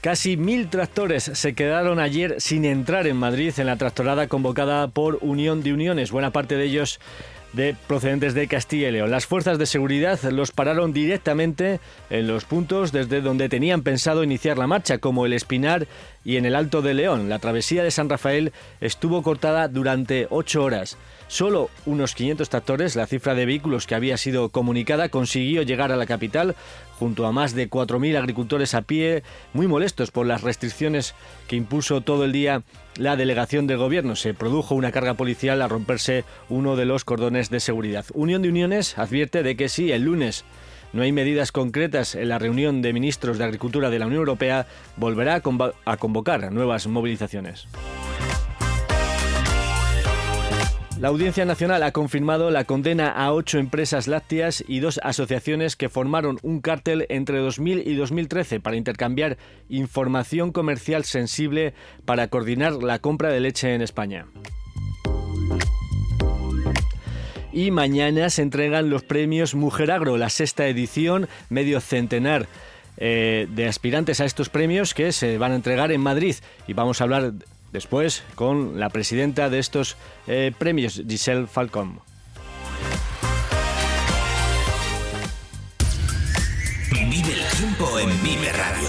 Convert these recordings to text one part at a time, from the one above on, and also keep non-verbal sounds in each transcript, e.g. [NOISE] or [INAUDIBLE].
Casi mil tractores se quedaron ayer sin entrar en Madrid en la tractorada convocada por Unión de Uniones, buena parte de ellos de procedentes de Castilla y León. Las fuerzas de seguridad los pararon directamente en los puntos desde donde tenían pensado iniciar la marcha, como el Espinar y en el Alto de León. La travesía de San Rafael estuvo cortada durante ocho horas. Solo unos 500 tractores, la cifra de vehículos que había sido comunicada, consiguió llegar a la capital junto a más de 4.000 agricultores a pie, muy molestos por las restricciones que impuso todo el día la delegación del gobierno. Se produjo una carga policial a romperse uno de los cordones de seguridad. Unión de Uniones advierte de que si el lunes no hay medidas concretas en la reunión de ministros de Agricultura de la Unión Europea, volverá a convocar nuevas movilizaciones. La Audiencia Nacional ha confirmado la condena a ocho empresas lácteas y dos asociaciones que formaron un cártel entre 2000 y 2013 para intercambiar información comercial sensible para coordinar la compra de leche en España. Y mañana se entregan los premios Mujer Agro, la sexta edición, medio centenar eh, de aspirantes a estos premios que se van a entregar en Madrid. Y vamos a hablar Después, con la presidenta de estos eh, premios, Giselle Falcón. Vive el tiempo en Vive Radio.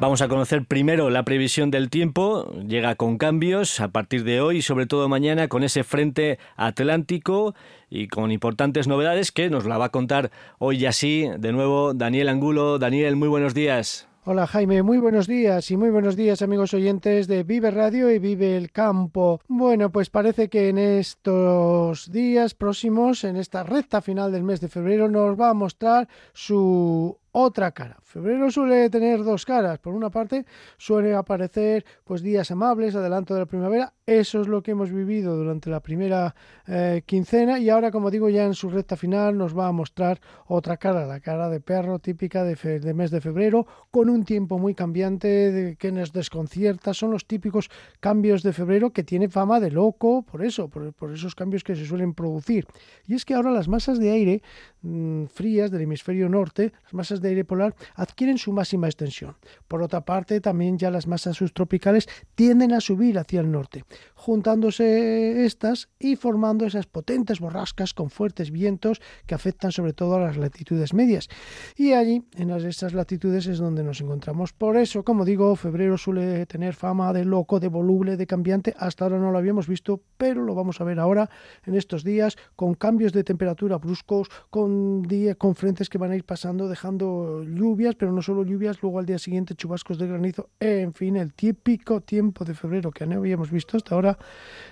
Vamos a conocer primero la previsión del tiempo. Llega con cambios a partir de hoy y sobre todo mañana con ese frente atlántico y con importantes novedades que nos la va a contar hoy así de nuevo Daniel Angulo. Daniel, muy buenos días. Hola Jaime, muy buenos días y muy buenos días amigos oyentes de Vive Radio y Vive el Campo. Bueno, pues parece que en estos días próximos, en esta recta final del mes de febrero, nos va a mostrar su otra cara. Febrero suele tener dos caras. Por una parte, suele aparecer pues días amables, adelanto de la primavera. Eso es lo que hemos vivido durante la primera eh, quincena y ahora, como digo, ya en su recta final nos va a mostrar otra cara, la cara de perro típica de, mes de febrero, con un tiempo muy cambiante de, que nos desconcierta. Son los típicos cambios de febrero que tiene fama de loco, por eso, por, esos cambios que se suelen producir. Y es que ahora las masas de aire mm, frías del hemisferio norte, las masas de aire polar adquieren su máxima extensión. Por otra parte, también ya las masas subtropicales tienden a subir hacia el norte, juntándose estas y formando esas potentes borrascas con fuertes vientos que afectan sobre todo a las latitudes medias. Y allí, en esas latitudes, es donde nos encontramos. Por eso, como digo, febrero suele tener fama de loco, de voluble, de cambiante. Hasta ahora no lo habíamos visto, pero lo vamos a ver ahora en estos días, con cambios de temperatura bruscos, con, días, con frentes que van a ir pasando, dejando lluvias, pero no solo lluvias, luego al día siguiente chubascos de granizo, en fin, el típico tiempo de febrero que no habíamos visto hasta ahora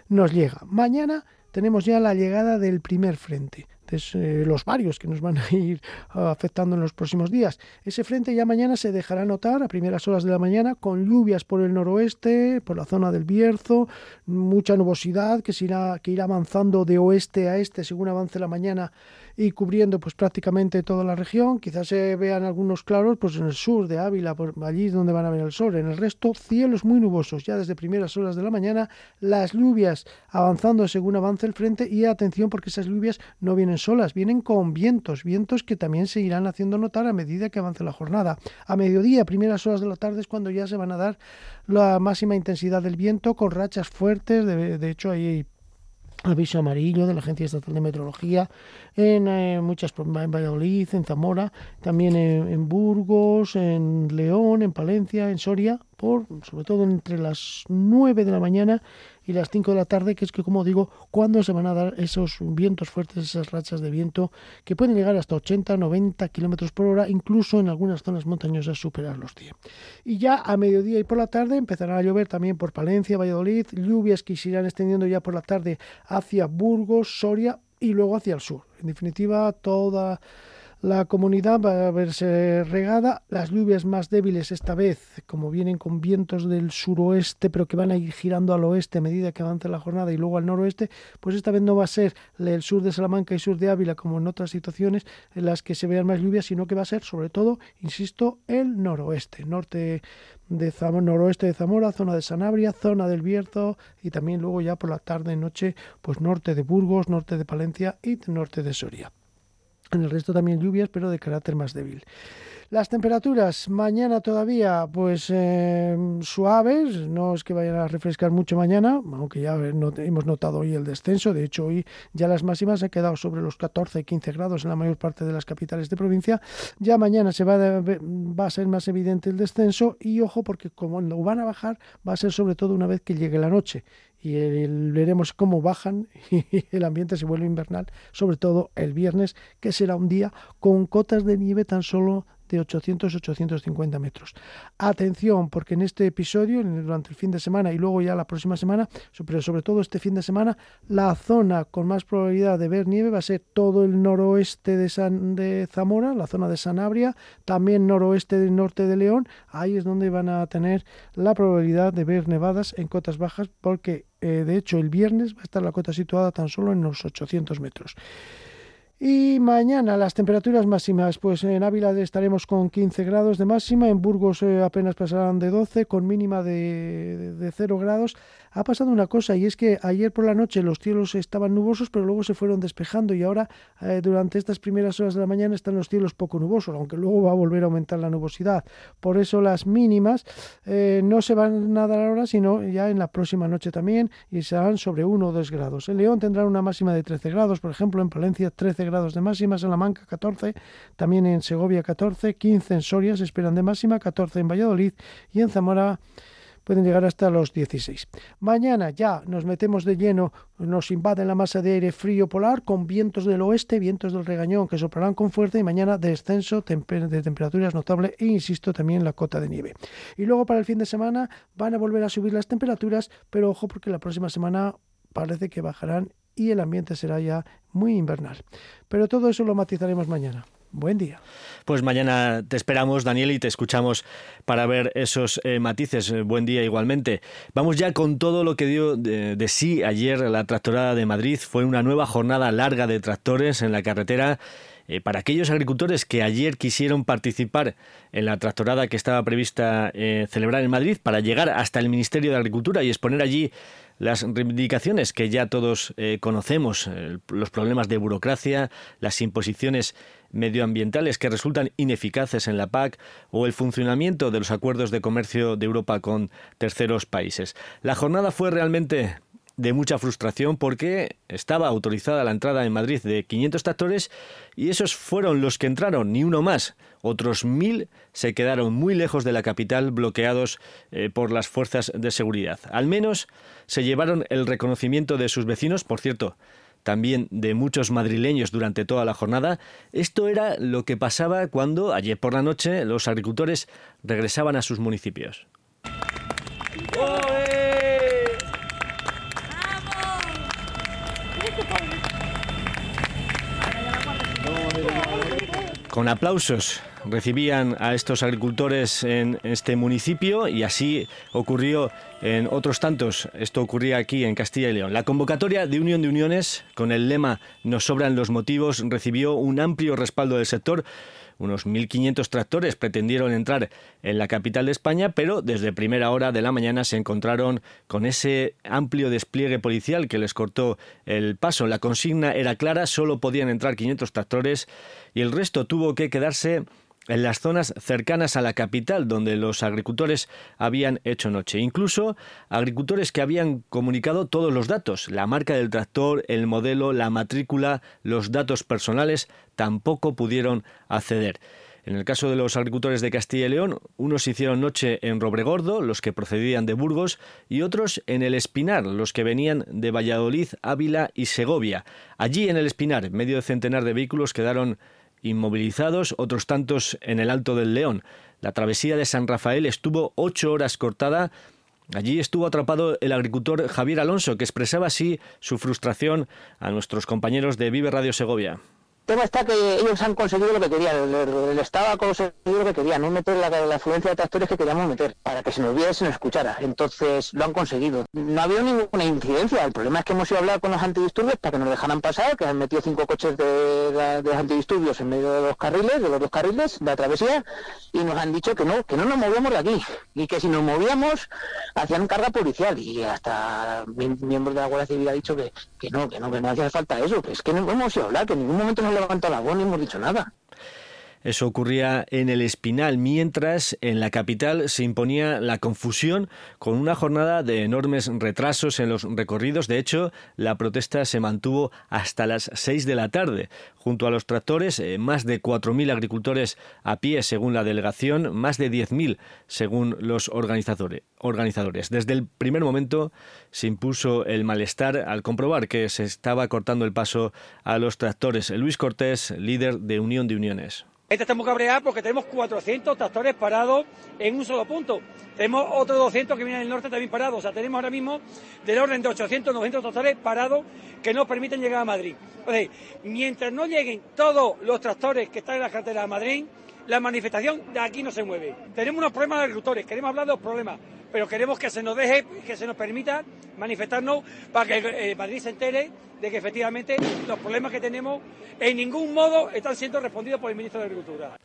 nos llega. Mañana tenemos ya la llegada del primer frente, de eh, los varios que nos van a ir afectando en los próximos días. Ese frente ya mañana se dejará notar a primeras horas de la mañana con lluvias por el noroeste, por la zona del Bierzo, mucha nubosidad que, irá, que irá avanzando de oeste a este según avance la mañana y cubriendo pues prácticamente toda la región. Quizás se vean algunos claros pues en el sur de Ávila, por allí donde van a ver el sol. En el resto, cielos muy nubosos ya desde primeras horas de la mañana, las lluvias avanzando según avance el frente y atención porque esas lluvias no vienen solas, vienen con vientos, vientos que también se irán haciendo notar a medida que avance la jornada. A mediodía, primeras horas de la tarde es cuando ya se van a dar la máxima intensidad del viento con rachas fuertes, de, de hecho hay aviso amarillo de la Agencia Estatal de Meteorología en eh, muchas en Valladolid, en Zamora, también en, Burgos, en León, en Palencia, en Soria, por sobre todo entre las 9 de la mañana y las 5 de la tarde, que es que como digo, cuando se van a dar esos vientos fuertes, esas rachas de viento que pueden llegar hasta 80, 90 kilómetros por hora, incluso en algunas zonas montañosas superar los 100. Y ya a mediodía y por la tarde empezará a llover también por Palencia, Valladolid, lluvias que se irán extendiendo ya por la tarde hacia Burgos, Soria y luego hacia el sur. En definitiva, toda la comunidad va a verse regada. Las lluvias más débiles esta vez, como vienen con vientos del suroeste, pero que van a ir girando al oeste a medida que avance la jornada y luego al noroeste, pues esta vez no va a ser el sur de Salamanca y sur de Ávila como en otras situaciones en las que se vean más lluvias, sino que va a ser sobre todo, insisto, el noroeste, norte de Zamora, noroeste de Zamora, zona de Sanabria, zona del Bierzo y también luego ya por la tarde y noche, pues norte de Burgos, norte de Palencia y norte de Soria. En el resto también lluvias, pero de carácter más débil. Las temperaturas mañana todavía pues eh, suaves, no es que vayan a refrescar mucho mañana, aunque ya hemos notado hoy el descenso, de hecho hoy ya las máximas han quedado sobre los 14 15 grados en la mayor parte de las capitales de provincia, ya mañana se va, a ser más evidente el descenso y ojo porque como lo van a bajar va a ser sobre todo una vez que llegue la noche. Y veremos cómo bajan [LAUGHS] y el ambiente se vuelve invernal, sobre todo el viernes, que será un día con cotas de nieve tan solo de 800-850 metros. Atención, porque en este episodio, durante el fin de semana y luego ya la próxima semana, pero sobre todo este fin de semana, la zona con más probabilidad de ver nieve va a ser todo el noroeste de, San, de Zamora, la zona de Sanabria, también noroeste del norte de León. Ahí es donde van a tener la probabilidad de ver nevadas en cotas bajas, porque eh, de hecho el viernes va a estar la cota situada tan solo en los 800 metros. Y mañana las temperaturas máximas, pues en Ávila estaremos con 15 grados de máxima, en Burgos eh, apenas pasarán de 12, con mínima de, de, 0 grados. Ha pasado una cosa y es que ayer por la noche los cielos estaban nubosos, pero luego se fueron despejando y ahora eh, durante estas primeras horas de la mañana están los cielos poco nubosos, aunque luego va a volver a aumentar la nubosidad. Por eso las mínimas eh, no se van a dar ahora, sino ya en la próxima noche también y serán sobre 1 o 2 grados. En León tendrán una máxima de 13 grados, por ejemplo, en Palencia 13 grados de máxima, en La Manca 14, también en Segovia 14, 15 en Soria se esperan de máxima, 14 en Valladolid y en Zamora pueden llegar hasta los 16. Mañana ya nos metemos de lleno, nos invaden la masa de aire frío polar con vientos del oeste, vientos del regañón que soplarán con fuerza y mañana descenso de temperaturas notable e insisto también la cota de nieve. Y luego para el fin de semana van a volver a subir las temperaturas, pero ojo porque la próxima semana parece que bajarán y el ambiente será ya muy invernal. Pero todo eso lo matizaremos mañana. Buen día. Pues mañana te esperamos, Daniel, y te escuchamos para ver esos eh, matices. Buen día igualmente. Vamos ya con todo lo que dio de, sí ayer la tractorada de Madrid. Fue una nueva jornada larga de tractores en la carretera. Eh, para aquellos agricultores que ayer quisieron participar en la tractorada que estaba prevista eh, celebrar en Madrid para llegar hasta el Ministerio de Agricultura y exponer allí las reivindicaciones que ya todos eh, conocemos, eh, los problemas de burocracia, las imposiciones medioambientales que resultan ineficaces en la PAC o el funcionamiento de los acuerdos de comercio de Europa con terceros países. La jornada fue realmente de mucha frustración porque estaba autorizada la entrada en Madrid de 500 tractores y esos fueron los que entraron, ni uno más. Otros mil se quedaron muy lejos de la capital, bloqueados eh, por las fuerzas de seguridad. Al menos se llevaron el reconocimiento de sus vecinos, por cierto, también de muchos madrileños durante toda la jornada. Esto era lo que pasaba cuando, ayer por la noche, los agricultores regresaban a sus municipios. Con aplausos recibían a estos agricultores en este municipio y así ocurrió en otros tantos. Esto ocurría aquí en Castilla y León. La convocatoria de Unión de Uniones, con el lema Nos sobran los motivos, recibió un amplio respaldo del sector unos 1.500 tractores pretendieron entrar en la capital de España, pero desde primera hora de la mañana se encontraron con ese amplio despliegue policial que les cortó el paso. La consigna era clara, solo podían entrar 500 tractores y el resto tuvo que quedarse en las zonas cercanas a la capital donde los agricultores habían hecho noche. Incluso agricultores que habían comunicado todos los datos, la marca del tractor, el modelo, la matrícula, los datos personales, tampoco pudieron acceder. En el caso de los agricultores de Castilla y León, unos hicieron noche en Robregordo, los que procedían de Burgos, y otros en el Espinar, los que venían de Valladolid, Ávila y Segovia. Allí en el Espinar, medio centenar de vehículos quedaron inmovilizados, otros tantos en el Alto del León. La travesía de San Rafael estuvo ocho horas cortada. Allí estuvo atrapado el agricultor Javier Alonso, que expresaba así su frustración a nuestros compañeros de Vive Radio Segovia tema está que ellos han conseguido lo que querían, el, Estado ha conseguido lo que querían, no meter la, la, afluencia de tractores que queríamos meter, para que se nos viera y se nos escuchara. Entonces lo han conseguido. No ha habido ninguna incidencia, el problema es que hemos ido a hablar con los antidisturbios para que nos dejaran pasar, que han metido cinco coches de, de, antidisturbios en medio de los carriles, de los dos carriles de la travesía, y nos han dicho que no, que no nos movíamos de aquí, y que si nos movíamos hacían carga policial, y hasta miembros de la Guardia Civil ha dicho que, que no, que no, que no hacía falta eso, que es que no hemos ido a hablar, que en ningún momento nos levantado la voz ni hemos dicho nada. Eso ocurría en el Espinal, mientras en la capital se imponía la confusión con una jornada de enormes retrasos en los recorridos. De hecho, la protesta se mantuvo hasta las 6 de la tarde. Junto a los tractores, eh, más de 4.000 agricultores a pie, según la delegación, más de 10.000 según los organizadores. Desde el primer momento se impuso el malestar al comprobar que se estaba cortando el paso a los tractores. Luis Cortés, líder de Unión de Uniones. Estamos cabreados porque tenemos 400 tractores parados en un solo punto. Tenemos otros 200 que vienen del norte también parados. O sea, tenemos ahora mismo del orden de 800, 900 tractores parados que nos permiten llegar a Madrid. Mientras no lleguen todos los tractores que están en la carretera de Madrid, la manifestación de aquí no se mueve. Tenemos unos problemas de agricultores, queremos hablar de los problemas, pero queremos que se nos deje, que se nos permita manifestarnos para que eh, Madrid se entere de que efectivamente los problemas que tenemos en ningún modo están siendo respondidos por el ministro de Agricultura.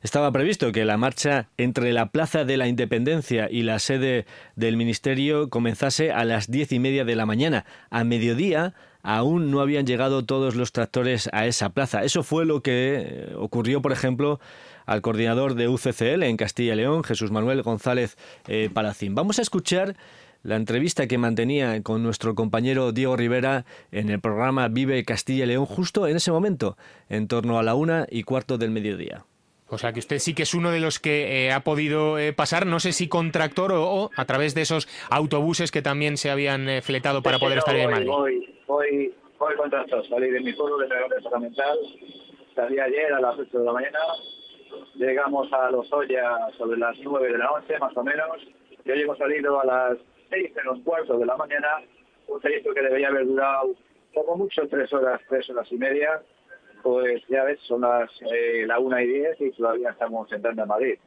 Estaba previsto que la marcha entre la Plaza de la Independencia y la sede del Ministerio comenzase a las diez y media de la mañana. A mediodía aún no habían llegado todos los tractores a esa plaza. Eso fue lo que eh, ocurrió, por ejemplo, al coordinador de UCCL en Castilla y León, Jesús Manuel González eh, Palacín. Vamos a escuchar la entrevista que mantenía con nuestro compañero Diego Rivera en el programa Vive Castilla y León justo en ese momento, en torno a la una y cuarto del mediodía. O sea que usted sí que es uno de los que eh, ha podido eh, pasar, no sé si con tractor o, a través de esos autobuses que también se habían fletado para poder estar en Madrid. Voy, voy, voy con tractor, salí de mi pueblo de la Departamental, salí ayer a las 8 de la mañana, llegamos a Los Ollas sobre las 9 de la noche, más o menos, y hoy hemos salido a las 6 los cuartos de la mañana, un trayecto que debería haber durado como mucho tres horas, tres horas y media, pues ya ves, son las eh, la una y diez y todavía estamos entrando a Madrid.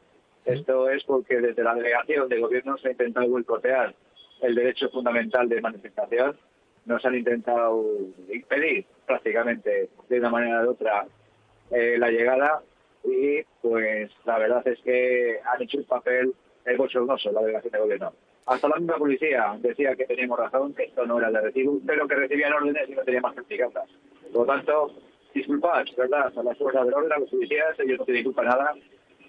Esto es porque desde la delegación de gobierno se ha intentado boicotear el derecho fundamental de manifestación. Nos han intentado impedir prácticamente de una manera u otra eh, la llegada y pues la verdad es que han hecho un papel bochornoso la delegación de gobierno. Hasta la misma policía decía que teníamos razón, que esto no era de recibo, pero que recibían órdenes y no tenían más certificadas. Por lo tanto, disculpad, ¿verdad? A las fuerzas del orden, a los policías, ellos no tienen culpa nada.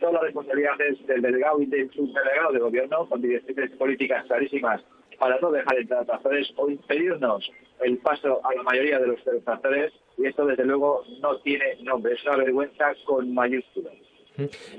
Toda la responsabilidad es del delegado y del subdelegado de gobierno, con directrices políticas clarísimas para no dejar entrar a tractores o impedirnos el paso a la mayoría de los tractores y esto desde luego no tiene nombre, es una vergüenza con mayúsculas.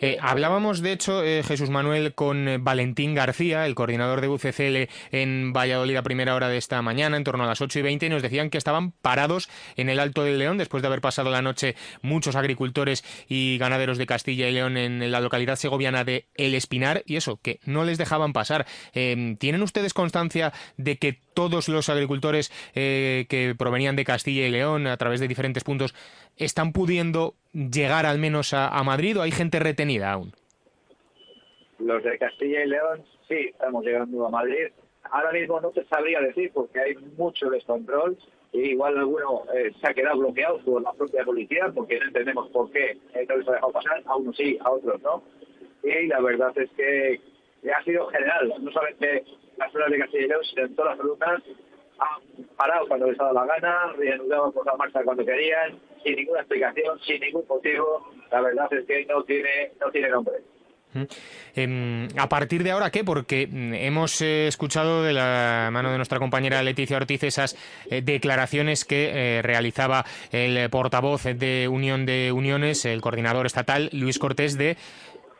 Eh, hablábamos, de hecho, eh, Jesús Manuel, con eh, Valentín García, el coordinador de UCCL en Valladolid a primera hora de esta mañana, en torno a las 8 y 20, y nos decían que estaban parados en el Alto del León después de haber pasado la noche muchos agricultores y ganaderos de Castilla y León en la localidad segoviana de El Espinar, y eso, que no les dejaban pasar. ¿Tienen ustedes constancia de que todos los agricultores que provenían de Castilla y León a través de diferentes puntos están pudiendo llegar al menos a, Madrid o hay gente retenida aún? Los de Castilla y León sí, estamos llegando a Madrid. Ahora mismo no te sabría decir porque hay mucho descontrol y igual alguno eh, se ha quedado bloqueado por la propia policía porque no entendemos por qué no les ha dejado pasar, a unos sí, a otros no. Y la verdad es que ha sido general, no solamente las zonas de Castilla y León, sino en todas las rutas han parado cuando les ha dado la gana, reanudado por la marcha cuando querían, sin ninguna explicación, sin ningún motivo. La verdad es que no tiene, no tiene nombre. Em, a partir de ahora, ¿qué? Porque mm, hemos eh, escuchado de la mano de nuestra compañera Leticia Ortiz esas eh, declaraciones que eh, realizaba el portavoz de Unión de Uniones, el coordinador estatal, Luis Cortés, de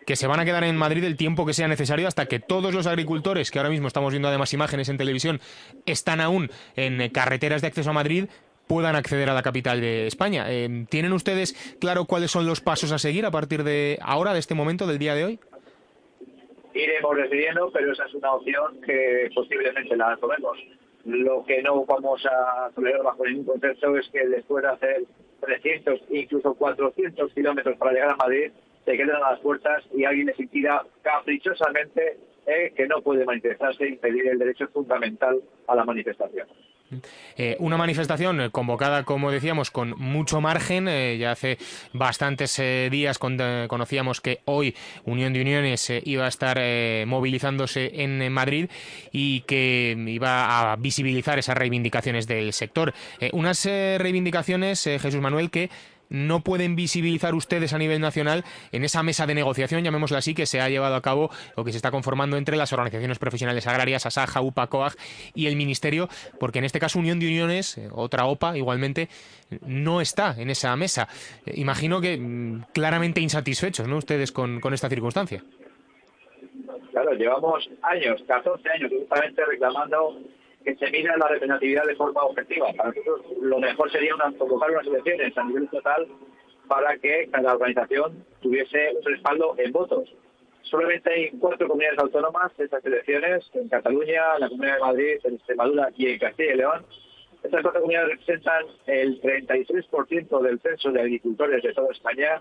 que se van a quedar en Madrid el tiempo que sea necesario hasta que todos los agricultores, que ahora mismo estamos viendo además imágenes en televisión, están aún en carreteras de acceso a Madrid, puedan acceder a la capital de España. Eh, ¿Tienen ustedes claro cuáles son los pasos a seguir a partir de ahora, de este momento, del día de hoy? Iremos decidiendo, pero esa es una opción que posiblemente la tomemos. Lo que no vamos a tolerar bajo ningún contexto es que después de hacer 300, incluso 400 kilómetros para llegar a Madrid, se queden a las puertas y alguien les caprichosamente eh, que no puede manifestarse e impedir el derecho fundamental a la manifestación. Eh, una manifestación convocada, como decíamos, con mucho margen. Eh, ya hace bastantes eh, días conocíamos que hoy Unión de Uniones iba a estar movilizándose en Madrid y que iba a visibilizar esas reivindicaciones del sector. unas reivindicaciones, Jesús Manuel, que no pueden visibilizar ustedes a nivel nacional en esa mesa de negociación, llamémosla así, que se ha llevado a cabo o que se está conformando entre las organizaciones profesionales agrarias, ASAJA, UPA, COAG y el Ministerio, porque en este caso Unión de Uniones, eh, otra OPA igualmente, no está en esa mesa. Eh, imagino que mm, claramente insatisfechos, ¿no? Ustedes con, con esta circunstancia. Claro, llevamos años, 14 años, justamente reclamando que se mira la representatividad de forma objetiva. Para nosotros lo mejor sería una, convocar unas elecciones a nivel total para que cada organización tuviese un respaldo en votos. Solamente hay cuatro comunidades autónomas estas elecciones, en Cataluña, en la Comunidad de Madrid, en Extremadura y en Castilla y León. Estas cuatro comunidades representan el 33% del censo de agricultores de toda España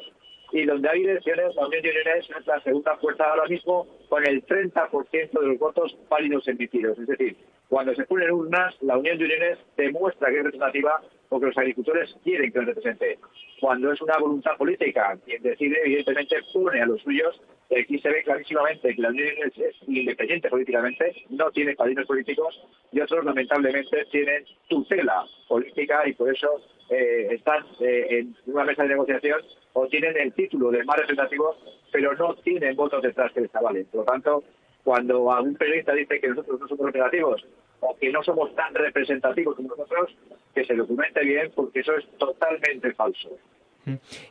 y donde hay elecciones, la Unión de es la segunda fuerza ahora mismo con el 30% de los votos válidos emitidos. Es decir, cuando se ponen urnas, la Unión de Uniones demuestra que es representativa porque los agricultores quieren que los represente. Cuando es una voluntad política, quien decide, evidentemente, pone a los suyos. Aquí se ve clarísimamente que la Unión Uniones es independiente políticamente, no tiene padrinos políticos y otros, lamentablemente, tienen tutela política y por eso eh, están eh, en una mesa de negociación o tienen el título de más representativos, pero no tienen votos detrás que les avalen. Por lo tanto, cuando algún periodista dice que nosotros no somos representativos o que no somos tan representativos como nosotros, que se documente bien, porque eso es totalmente falso.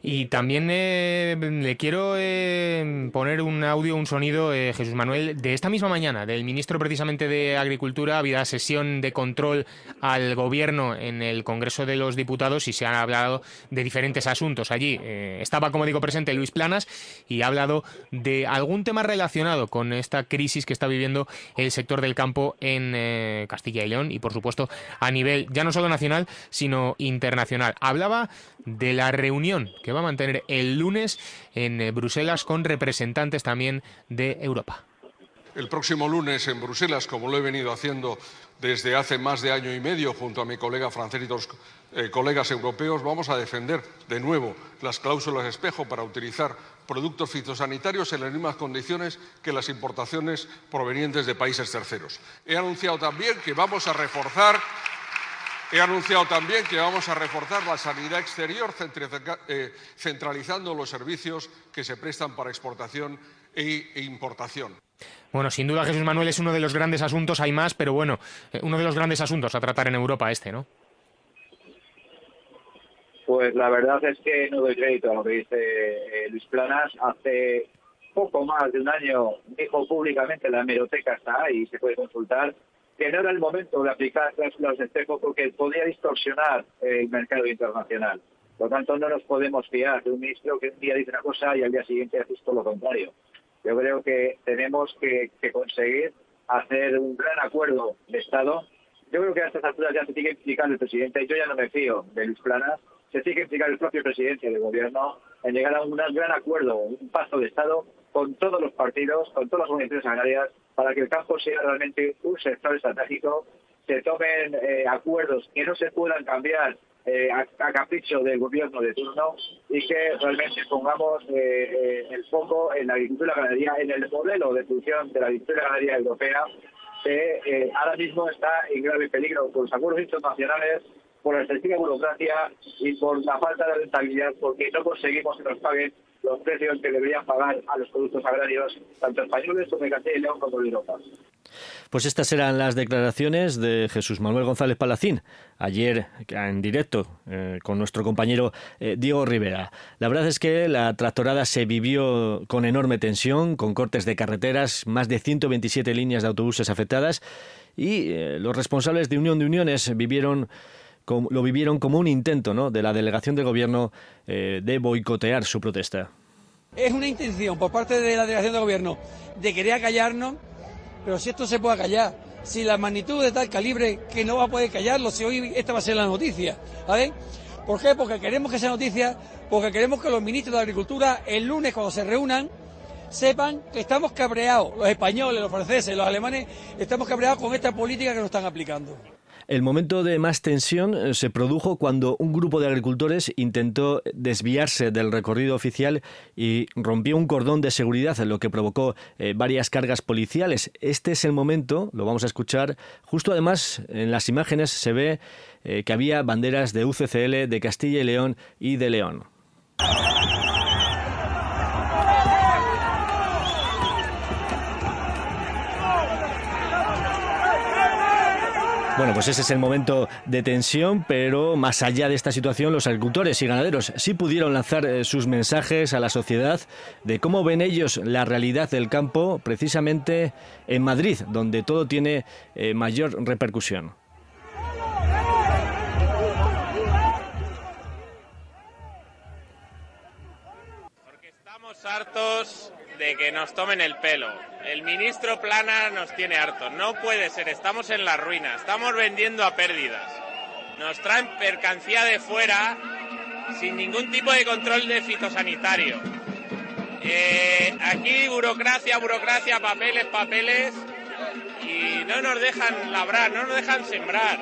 Y también eh, le quiero eh, poner un audio, un sonido, eh, Jesús Manuel, de esta misma mañana, del ministro precisamente de Agricultura. Había sesión de control al gobierno en el Congreso de los Diputados y se ha hablado de diferentes asuntos allí. estaba, como digo, presente Luis Planas y ha hablado de algún tema relacionado con esta crisis que está viviendo el sector del campo en Castilla y León y, por supuesto, a nivel ya no solo nacional, sino internacional. Hablaba de la reunión que va a mantener el lunes en eh, Bruselas con representantes también de Europa. El próximo lunes en Bruselas, como lo he venido haciendo desde hace más de año y medio junto a mi colega francés y dos eh, colegas europeos, vamos a defender de nuevo las cláusulas espejo para utilizar productos fitosanitarios en las mismas condiciones que las importaciones provenientes de países terceros. He anunciado también que vamos a reforzar He anunciado también que vamos a reforzar la sanidad exterior, eh, centralizando los servicios que se prestan para exportación e, e importación. Bueno, sin duda Jesús Manuel es uno de los grandes asuntos, hay más, pero bueno, eh, uno de los grandes asuntos a tratar en Europa este, ¿no? Pues la verdad es que no doy crédito a lo que dice eh, Luis Planas. Hace poco más de un año dijo públicamente, la hemeroteca está ahí, se puede consultar, que no era el momento de aplicar cláusulas de espejo porque podía distorsionar el mercado internacional. Por lo tanto, no nos podemos fiar de un ministro que un día dice una cosa y al día siguiente hace todo lo contrario. Yo creo que tenemos que, conseguir hacer un gran acuerdo de Estado. Yo creo que a estas alturas ya se tiene que implicar el presidente. Yo ya no me fío de Luis Planas. Se tiene que implicar el propio presidente del gobierno en llegar a un gran acuerdo, un paso de Estado con todos los partidos, con todas las organizaciones agrarias, para que el campo sea realmente un sector estratégico, se tomen eh, acuerdos que no se puedan cambiar eh, a, capricho del gobierno de turno y que realmente pongamos eh, el foco en la agricultura ganadería, en el modelo de producción de la agricultura ganadería europea, que eh, ahora mismo está en grave peligro por los acuerdos internacionales, por la excesiva burocracia y por la falta de rentabilidad, porque no conseguimos que nos paguen los precios que deberían pagar a los productos agrarios, tanto españoles como de Castilla y León como de Europa. Pues estas eran las declaraciones de Jesús Manuel González Palacín ayer en directo eh, con nuestro compañero eh, Diego Rivera. La verdad es que la tractorada se vivió con enorme tensión, con cortes de carreteras, más de 127 líneas de autobuses afectadas y eh, los responsables de Unión de Uniones vivieron lo vivieron como un intento ¿no? de la delegación del gobierno de boicotear su protesta. Es una intención por parte de la delegación del gobierno de querer acallarnos pero si esto se puede callar, si la magnitud de tal calibre que no va a poder callarlo, si hoy esta va a ser la noticia. ¿Por qué? Porque queremos que sea noticia, porque queremos que los ministros de Agricultura el lunes cuando se reúnan sepan que estamos cabreados, los españoles, los franceses, los alemanes, estamos cabreados con esta política que nos están aplicando. El momento de más tensión eh, se produjo cuando un grupo de agricultores intentó desviarse del recorrido oficial y rompió un cordón de seguridad, lo que provocó eh, varias cargas policiales. Este es el momento, lo vamos a escuchar, justo además en las imágenes se ve eh, que había banderas de UCCL, de Castilla y León y de León. Bueno, pues ese es el momento de tensión, pero más allá de esta situación, los agricultores y ganaderos sí pudieron lanzar eh, sus mensajes a la sociedad de cómo ven ellos la realidad del campo, precisamente en Madrid, donde todo tiene eh, mayor repercusión. Porque estamos hartos de que nos tomen el pelo. El ministro Plana nos tiene hartos. No puede ser, estamos en la ruina, estamos vendiendo a pérdidas. Nos traen mercancía de fuera sin ningún tipo de control de fitosanitario. Eh, aquí burocracia, burocracia, papeles, papeles y no nos dejan labrar, no nos dejan sembrar.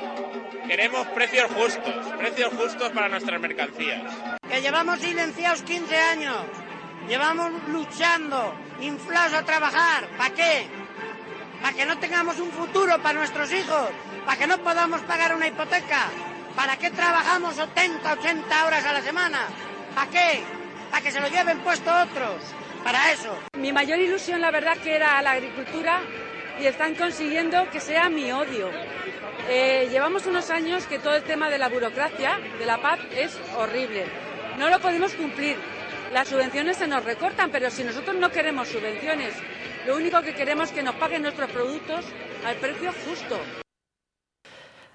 Queremos precios justos, precios justos para nuestras mercancías. Que llevamos silenciados 15 años Llevamos luchando, inflados a trabajar. ¿Para qué? Para que no tengamos un futuro para nuestros hijos, para que no podamos pagar una hipoteca. ¿Para qué trabajamos 70, 80 horas a la semana? ¿Para qué? Para que se lo lleven puesto otros. Para eso. Mi mayor ilusión, la verdad, que era la agricultura y están consiguiendo que sea mi odio. Eh, llevamos unos años que todo el tema de la burocracia, de la paz, es horrible. No lo podemos cumplir las subvenciones se nos recortan, pero si nosotros no queremos subvenciones, lo único que queremos es que nos paguen nuestros productos al precio justo.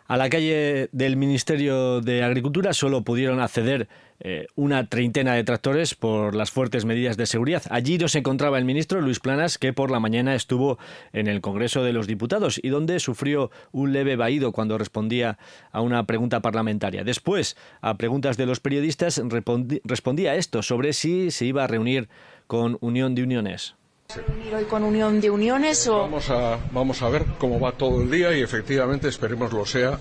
A la calle del Ministerio de Agricultura solo pudieron acceder eh, una treintena de tractores por las fuertes medidas de seguridad. Allí no se encontraba el ministro Luis Planas, que por la mañana estuvo en el Congreso de los Diputados y donde sufrió un leve vaído cuando respondía a una pregunta parlamentaria. Después, a preguntas de los periodistas, respondía esto sobre si se iba a reunir con Unión de Uniones hoy con Unión de Uniones o...? Vamos a, vamos a ver cómo va todo el día y efectivamente esperemos lo sea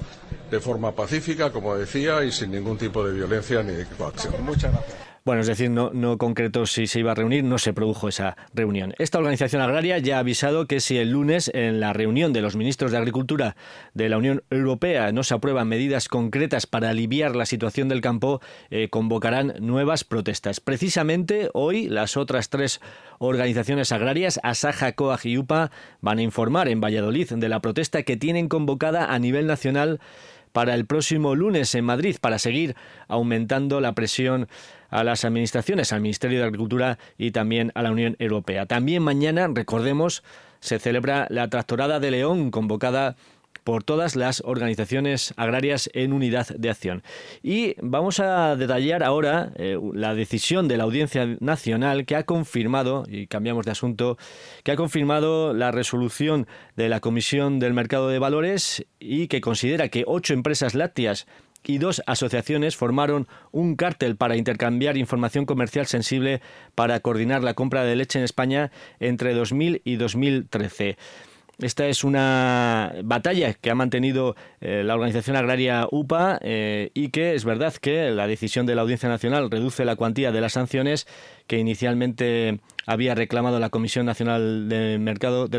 de forma pacífica, como decía, y sin ningún tipo de violencia ni de coacción. Muchas gracias. Bueno, es decir, no, no concretó si se iba a reunir, no se produjo esa reunión. Esta organización agraria ya ha avisado que si el lunes en la reunión de los ministros de Agricultura de la Unión Europea no se aprueban medidas concretas para aliviar la situación del campo, eh, convocarán nuevas protestas. Precisamente hoy las otras tres organizaciones agrarias, Asaja, COAG y UPA, van a informar en Valladolid de la protesta que tienen convocada a nivel nacional para el próximo lunes en Madrid para seguir aumentando la presión a las administraciones, al Ministerio de Agricultura y también a la Unión Europea. También mañana, recordemos, se celebra la Tractorada de León convocada por todas las organizaciones agrarias en unidad de acción. Y vamos a detallar ahora eh, la decisión de la Audiencia Nacional que ha confirmado, y cambiamos de asunto, que ha confirmado la resolución de la Comisión del Mercado de Valores y que considera que ocho empresas lácteas y dos asociaciones formaron un cártel para intercambiar información comercial sensible para coordinar la compra de leche en España entre 2000 y 2013. Esta es una batalla que ha mantenido eh, la organización agraria UPA eh, y que es verdad que la decisión de la Audiencia Nacional reduce la cuantía de las sanciones que inicialmente había reclamado la Comisión Nacional de,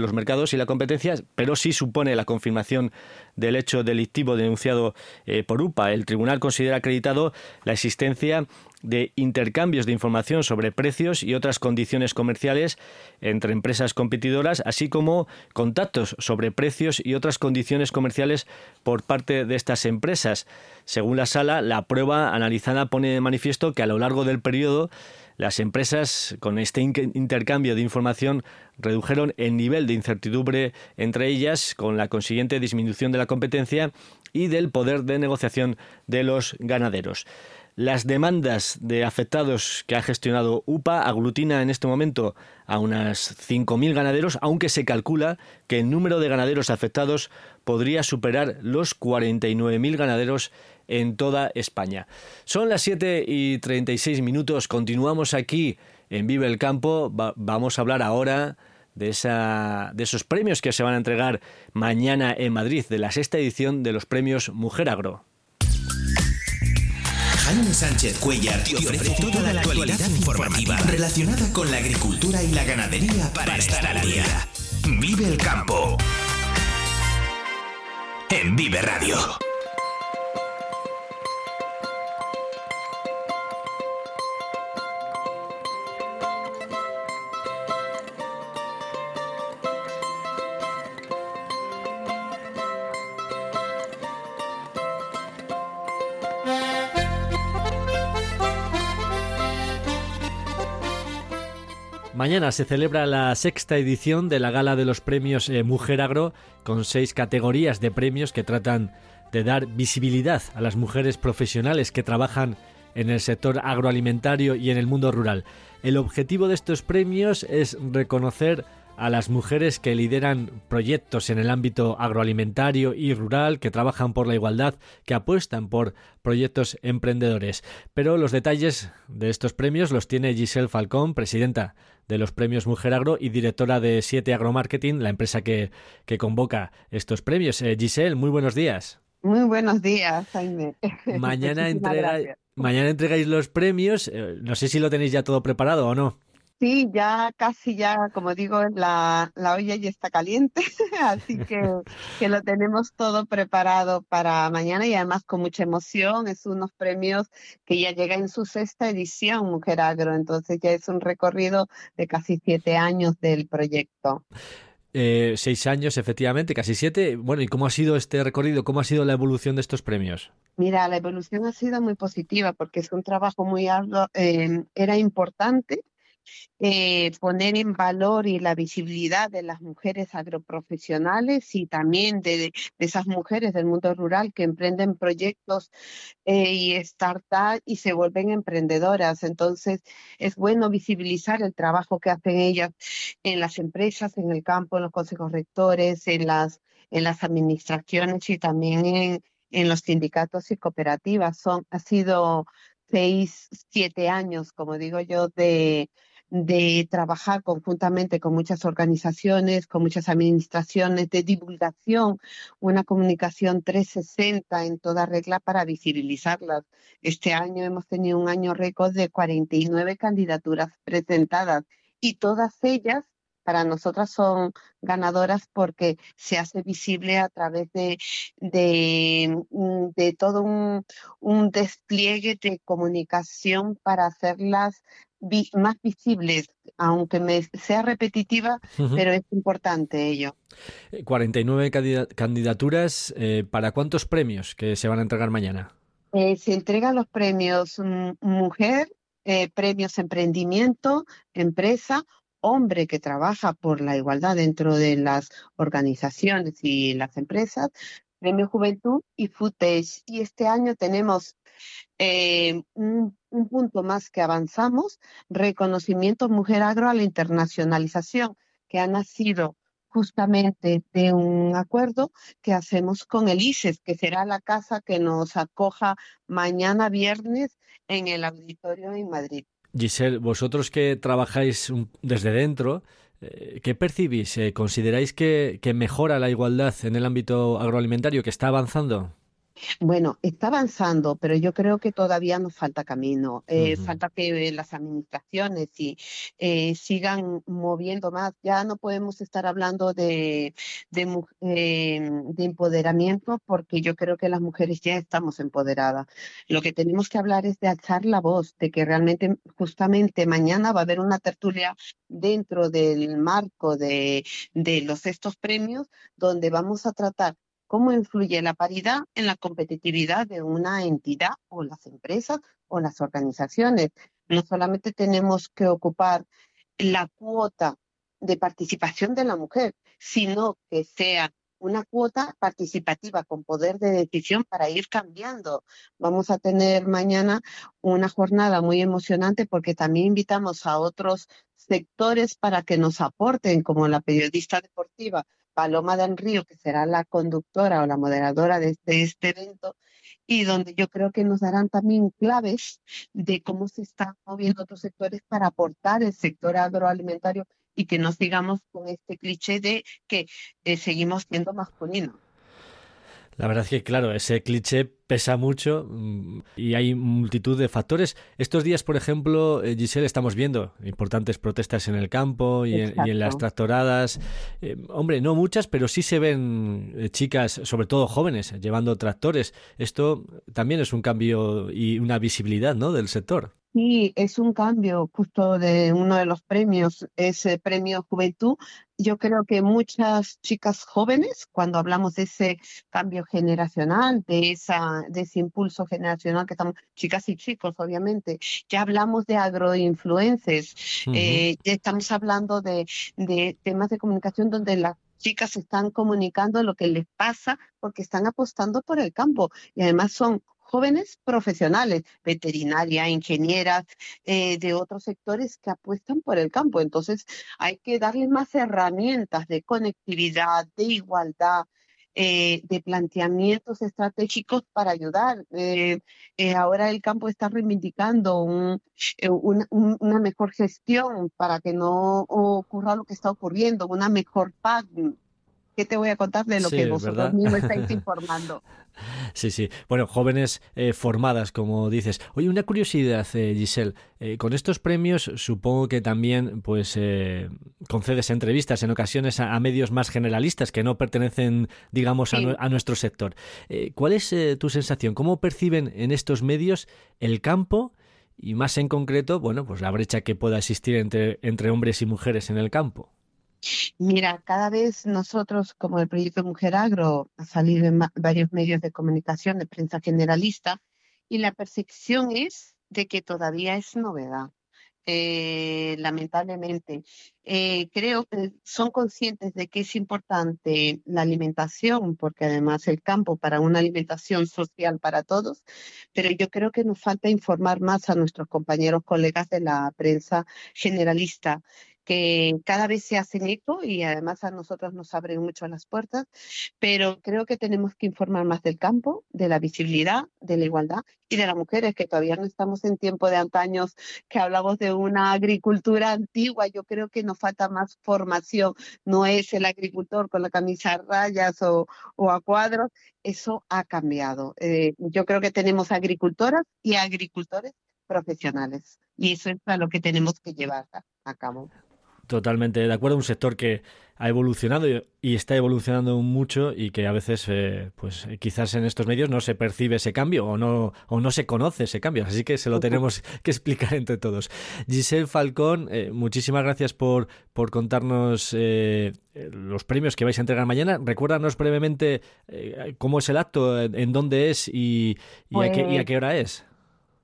los Mercados y la Competencia, pero sí supone la confirmación del hecho delictivo denunciado eh, por UPA. El tribunal considera acreditado la existencia de intercambios de información sobre precios y otras condiciones comerciales entre empresas competidoras, así como contactos sobre precios y otras condiciones comerciales por parte de estas empresas. Según la sala, la prueba analizada pone de manifiesto que a lo largo del periodo las empresas, con este intercambio de información, redujeron el nivel de incertidumbre entre ellas, con la consiguiente disminución de la competencia y del poder de negociación de los ganaderos. Las demandas de afectados que ha gestionado UPA aglutina en este momento a unas 5.000 ganaderos, aunque se calcula que el número de ganaderos afectados podría superar los 49.000 ganaderos en toda España. Son las 7 y 36 minutos, continuamos aquí en Vive el Campo, vamos a hablar ahora de, esa, de esos premios que se van a entregar mañana en Madrid, de la sexta edición de los premios Mujer Agro. Jaime Sánchez Cuellar te ofrece toda la actualidad informativa relacionada con la agricultura y la ganadería para estar al día. Vive el campo. En Vive Radio. Mañana se celebra la sexta edición de la Gala de los Premios eh, Mujer Agro, con seis categorías de premios que tratan de dar visibilidad a las mujeres profesionales que trabajan en el sector agroalimentario y en el mundo rural. El objetivo de estos premios es reconocer a las mujeres que lideran proyectos en el ámbito agroalimentario y rural, que trabajan por la igualdad, que apuestan por proyectos emprendedores. Pero los detalles de estos premios los tiene Giselle Falcón, presidenta de los premios Mujer Agro y directora de 7 Agromarketing, la empresa que, que convoca estos premios. Eh, Giselle, muy buenos días. Muy buenos días, Jaime. [LAUGHS] Mañana, mañana entregáis los premios. Eh, no sé si lo tenéis ya todo preparado o no. Sí, ya casi ya, como digo, la, la olla ya está caliente, [LAUGHS] así que, que lo tenemos todo preparado para mañana y además con mucha emoción. Es unos premios que ya llega en su sexta edición, Mujer Agro, entonces ya es un recorrido de casi siete años del proyecto. Eh, seis años, efectivamente, casi siete. Bueno, ¿y cómo ha sido este recorrido? ¿Cómo ha sido la evolución de estos premios? Mira, la evolución ha sido muy positiva porque es un trabajo muy arduo, eh, era importante eh, poner en valor y la visibilidad de las mujeres agroprofesionales y también de, esas mujeres del mundo rural que emprenden proyectos eh, y startups y se vuelven emprendedoras. Entonces, es bueno visibilizar el trabajo que hacen ellas en las empresas, en el campo, en los consejos rectores, en las, en las administraciones y también en, en los sindicatos y cooperativas. Son, ha sido seis, siete años, como digo yo, de, de trabajar conjuntamente con muchas organizaciones, con muchas administraciones, de divulgación, una comunicación 360 en toda regla para visibilizarlas. Este año hemos tenido un año récord de 49 candidaturas presentadas y todas ellas para nosotras son ganadoras porque se hace visible a través de, de, mm, todo un, un, despliegue de comunicación para hacerlas más visibles, aunque me sea repetitiva, pero es importante ello. 49 eh, candidaturas, eh, ¿para cuántos premios que se van a entregar mañana? Eh, se entregan los premios Mujer, premios Emprendimiento, Empresa, Hombre que trabaja por la igualdad dentro de las organizaciones y las empresas, Premio Juventud y Footage. Y este año tenemos un un punto más que avanzamos, reconocimiento Mujer Agro a la internacionalización, que ha nacido justamente de un acuerdo que hacemos con el ICES, que será la casa que nos acoja mañana viernes en el auditorio en Madrid. Giselle, vosotros que trabajáis desde dentro, eh, ¿qué percibís? Eh, ¿Consideráis que, que mejora la igualdad en el ámbito agroalimentario, que está avanzando? Bueno, está avanzando, pero yo creo que todavía nos falta camino. Eh, falta que las administraciones eh, sigan moviendo más. Ya no podemos estar hablando de, eh, de, empoderamiento porque yo creo que las mujeres ya estamos empoderadas. Lo que tenemos que hablar es de alzar la voz, de que realmente justamente mañana va a haber una tertulia dentro del marco de, de los estos premios donde vamos a tratar cómo influye la paridad en la competitividad de una entidad o las empresas o las organizaciones. No solamente tenemos que ocupar la cuota de participación de la mujer, sino que sea una cuota participativa con poder de decisión para ir cambiando. Vamos a tener mañana una jornada muy emocionante porque también invitamos a otros sectores para que nos aporten, como la periodista deportiva Paloma del Río, que será la conductora o la moderadora de, este evento, y donde yo creo que nos darán también claves de cómo se están moviendo otros sectores para aportar el sector agroalimentario y que no sigamos con este cliché de que eh, seguimos siendo masculinos. La verdad es que, claro, ese cliché pesa mucho mm, y hay multitud de factores. Estos días, por ejemplo, eh, Giselle, estamos viendo importantes protestas en el campo y, en, las tractoradas. Eh, hombre, no muchas, pero sí se ven eh, chicas, sobre todo jóvenes, llevando tractores. Esto también es un cambio y una visibilidad ¿no? del sector. Sí, es un cambio justo de uno de los premios, ese premio Juventud. Yo creo que muchas chicas jóvenes, cuando hablamos de ese cambio generacional, de, esa, de ese impulso generacional que estamos, chicas y chicos, obviamente, ya hablamos de agroinfluencias, eh, ya estamos hablando de, de temas de comunicación donde las chicas están comunicando lo que les pasa porque están apostando por el campo y además son jóvenes profesionales, veterinarias, ingenieras, eh, de otros sectores que apuestan por el campo. Entonces hay que darles más herramientas de conectividad, de igualdad, eh, de planteamientos estratégicos para ayudar. Eh, ahora el campo está reivindicando una mejor gestión para que no ocurra lo que está ocurriendo, una mejor PAC, ¿Qué te voy a contar de lo que vosotros mismos estáis [LAUGHS] informando? Sí, sí. Bueno, jóvenes eh, formadas, como dices. Oye, una curiosidad, eh, Giselle. Eh, con estos premios supongo que también pues concedes entrevistas en ocasiones a, medios más generalistas que no pertenecen, digamos, a, a, nuestro sector. ¿Cuál es tu sensación? ¿Cómo perciben en estos medios el campo? Y más en concreto, bueno, pues la brecha que pueda existir entre, entre hombres y mujeres en el campo. Mira, cada vez nosotros, como el proyecto Mujer Agro, ha salido en varios medios de comunicación, de prensa generalista, y la percepción es de que todavía es novedad. Eh, lamentablemente. Eh, creo que son conscientes de que es importante la alimentación, porque además el campo para una alimentación social para todos, pero yo creo que nos falta informar más a nuestros compañeros, colegas de la prensa generalista que cada vez se hacen eco y además a nosotros nos abren mucho las puertas, pero creo que tenemos que informar más del campo, de la visibilidad, de la igualdad y de las mujeres, que todavía no estamos en tiempo de antaños que hablamos de una agricultura antigua. Yo creo que nos falta más formación. No es el agricultor con la camisa a rayas o, a cuadros. Eso ha cambiado. Eh, yo creo que tenemos agricultoras y agricultores profesionales. Y eso es a lo que tenemos que llevar a cabo. Totalmente de acuerdo, un sector que ha evolucionado y está evolucionando mucho y que a veces, eh, pues quizás en estos medios no se percibe ese cambio o no, o no se conoce ese cambio, así que se lo tenemos que explicar entre todos. Giselle Falcón, eh, muchísimas gracias por, por contarnos eh, los premios que vais a entregar mañana. Recuérdanos brevemente cómo es el acto, en dónde es y, a qué, y a qué hora es.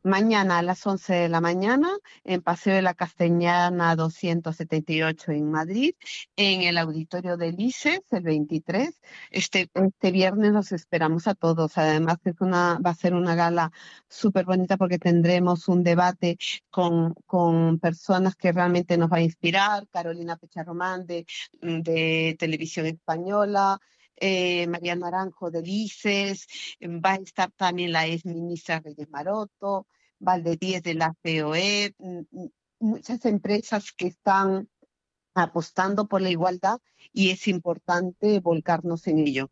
Mañana a las 11 de la mañana en Paseo de la Castellana 278 en Madrid, en el auditorio del ICES el 23. Este, este viernes los esperamos a todos. Además es una, va a ser una gala súper bonita porque tendremos un debate con, con, personas que realmente nos va a inspirar. Carolina Pecharromán de, de Televisión Española, eh, María Naranjo de Lices, va a estar también la ex ministra Reyes Maroto, Valdedíez de la COE, muchas empresas que están apostando por la igualdad y es importante volcarnos en ello.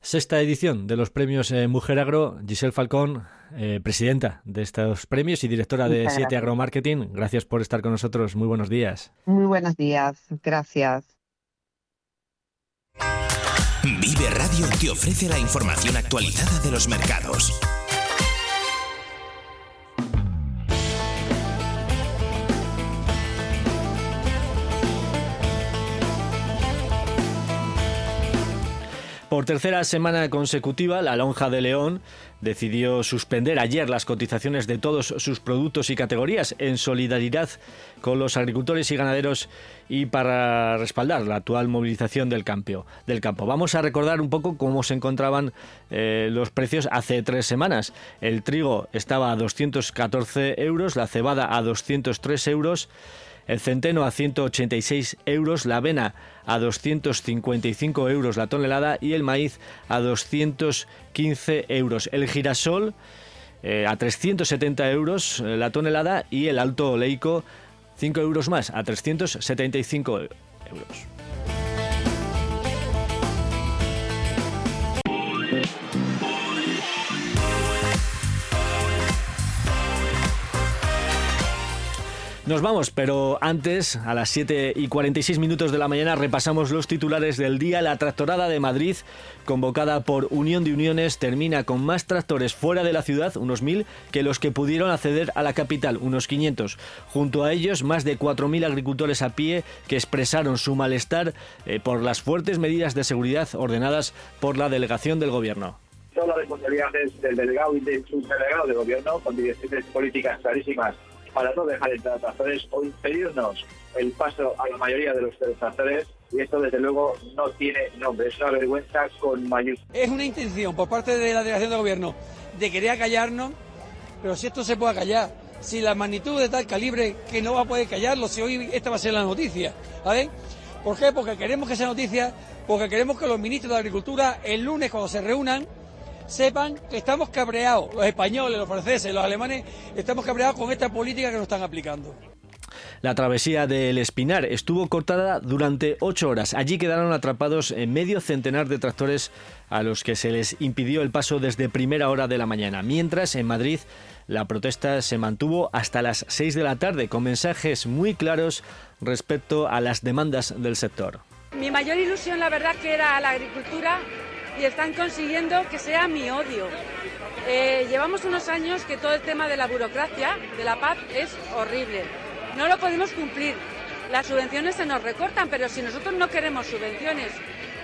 sexta edición de los premios eh, Mujer Agro. Giselle Falcón, eh, presidenta de estos premios y directora de Siete Agro Marketing. Gracias por estar con nosotros. Muy buenos días. Muy buenos días. Gracias. Vive Radio te ofrece la información actualizada de los mercados. Por tercera semana consecutiva, la Lonja de León decidió suspender ayer las cotizaciones de todos sus productos y categorías en solidaridad con los agricultores y ganaderos y para respaldar la actual movilización del campo. Del campo. Vamos a recordar un poco cómo se encontraban eh, los precios hace tres semanas. El trigo estaba a 214 euros, la cebada a 203 euros el centeno a 186 euros, la avena a 255 euros la tonelada y el maíz a 215 euros. El girasol eh, a 370 euros eh, la tonelada y el alto oleico 5 euros más a 375 euros. Nos vamos, pero antes, a las 7 y 46 minutos de la mañana, repasamos los titulares del día. La tractorada de Madrid, convocada por Unión de Uniones, termina con más tractores fuera de la ciudad, unos 1.000, que los que pudieron acceder a la capital, unos 500. Junto a ellos, más de 4.000 agricultores a pie que expresaron su malestar eh, por las fuertes medidas de seguridad ordenadas por la delegación del Gobierno todas las responsabilidades del delegado y del subdelegado del gobierno con direcciones políticas clarísimas para no dejar entrar tractores o impedirnos el paso a la mayoría de los tractores y esto desde luego no tiene nombre, es una vergüenza con mayúsculas. Es una intención por parte de la delegación de gobierno de querer callarnos, pero si esto se puede callar, si la magnitud de tal calibre que no va a poder callarlo, si hoy esta va a ser la noticia, ¿vale? ¿Por qué? Porque queremos que sea noticia, porque queremos que los ministros de Agricultura el lunes cuando se reúnan sepan que estamos cabreados, los españoles, los franceses, los alemanes, estamos cabreados con esta política que nos están aplicando. La travesía del Espinar estuvo cortada durante ocho horas. Allí quedaron atrapados en medio centenar de tractores a los que se les impidió el paso desde primera hora de la mañana. Mientras, en Madrid, la protesta se mantuvo hasta las seis de la tarde, con mensajes muy claros respecto a las demandas del sector. Mi mayor ilusión, la verdad, que era la agricultura y están consiguiendo que sea mi odio. Eh, llevamos unos años que todo el tema de la burocracia, de la PAP, es horrible. No lo podemos cumplir. Las subvenciones se nos recortan, pero si nosotros no queremos subvenciones,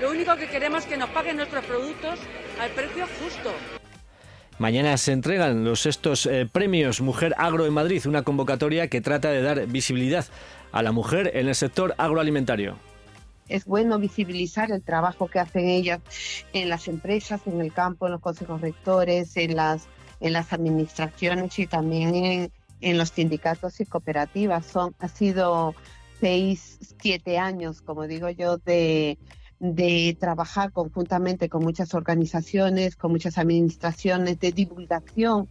lo único que queremos es que nos paguen nuestros productos al precio justo. Mañana se entregan los estos eh, premios Mujer Agro en Madrid, una convocatoria que trata de dar visibilidad a la mujer en el sector agroalimentario es bueno visibilizar el trabajo que hacen ellas en las empresas, en el campo, en los consejos rectores, en las, en las administraciones y también en, en los sindicatos y cooperativas. Son, ha sido seis, siete años, como digo yo, de, de trabajar conjuntamente con muchas organizaciones, con muchas administraciones, de divulgación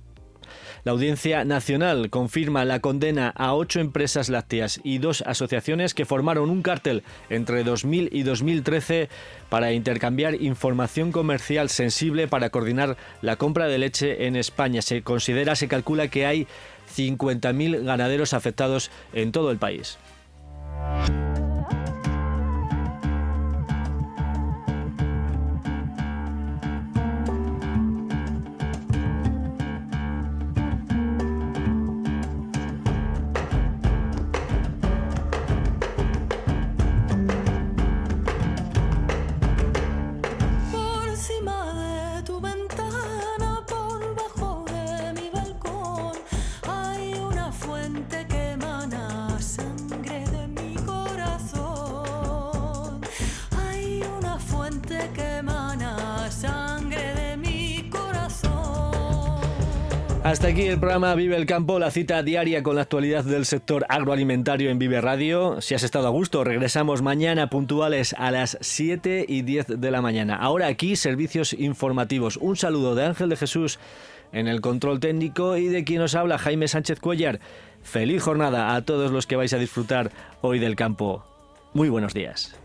la Audiencia Nacional confirma la condena a ocho empresas lácteas y dos asociaciones que formaron un cártel entre 2000 y 2013 para intercambiar información comercial sensible para coordinar la compra de leche en España. Se considera, se calcula que hay 50.000 ganaderos afectados en todo el país. Hasta aquí el programa Vive el Campo, la cita diaria con la actualidad del sector agroalimentario en Vive Radio. Si has estado a gusto, regresamos mañana puntuales a las 7 y 10 de la mañana. Ahora aquí, servicios informativos. Un saludo de Ángel de Jesús en el control técnico y de quien nos habla Jaime Sánchez Cuellar. Feliz jornada a todos los que vais a disfrutar hoy del campo. Muy buenos días.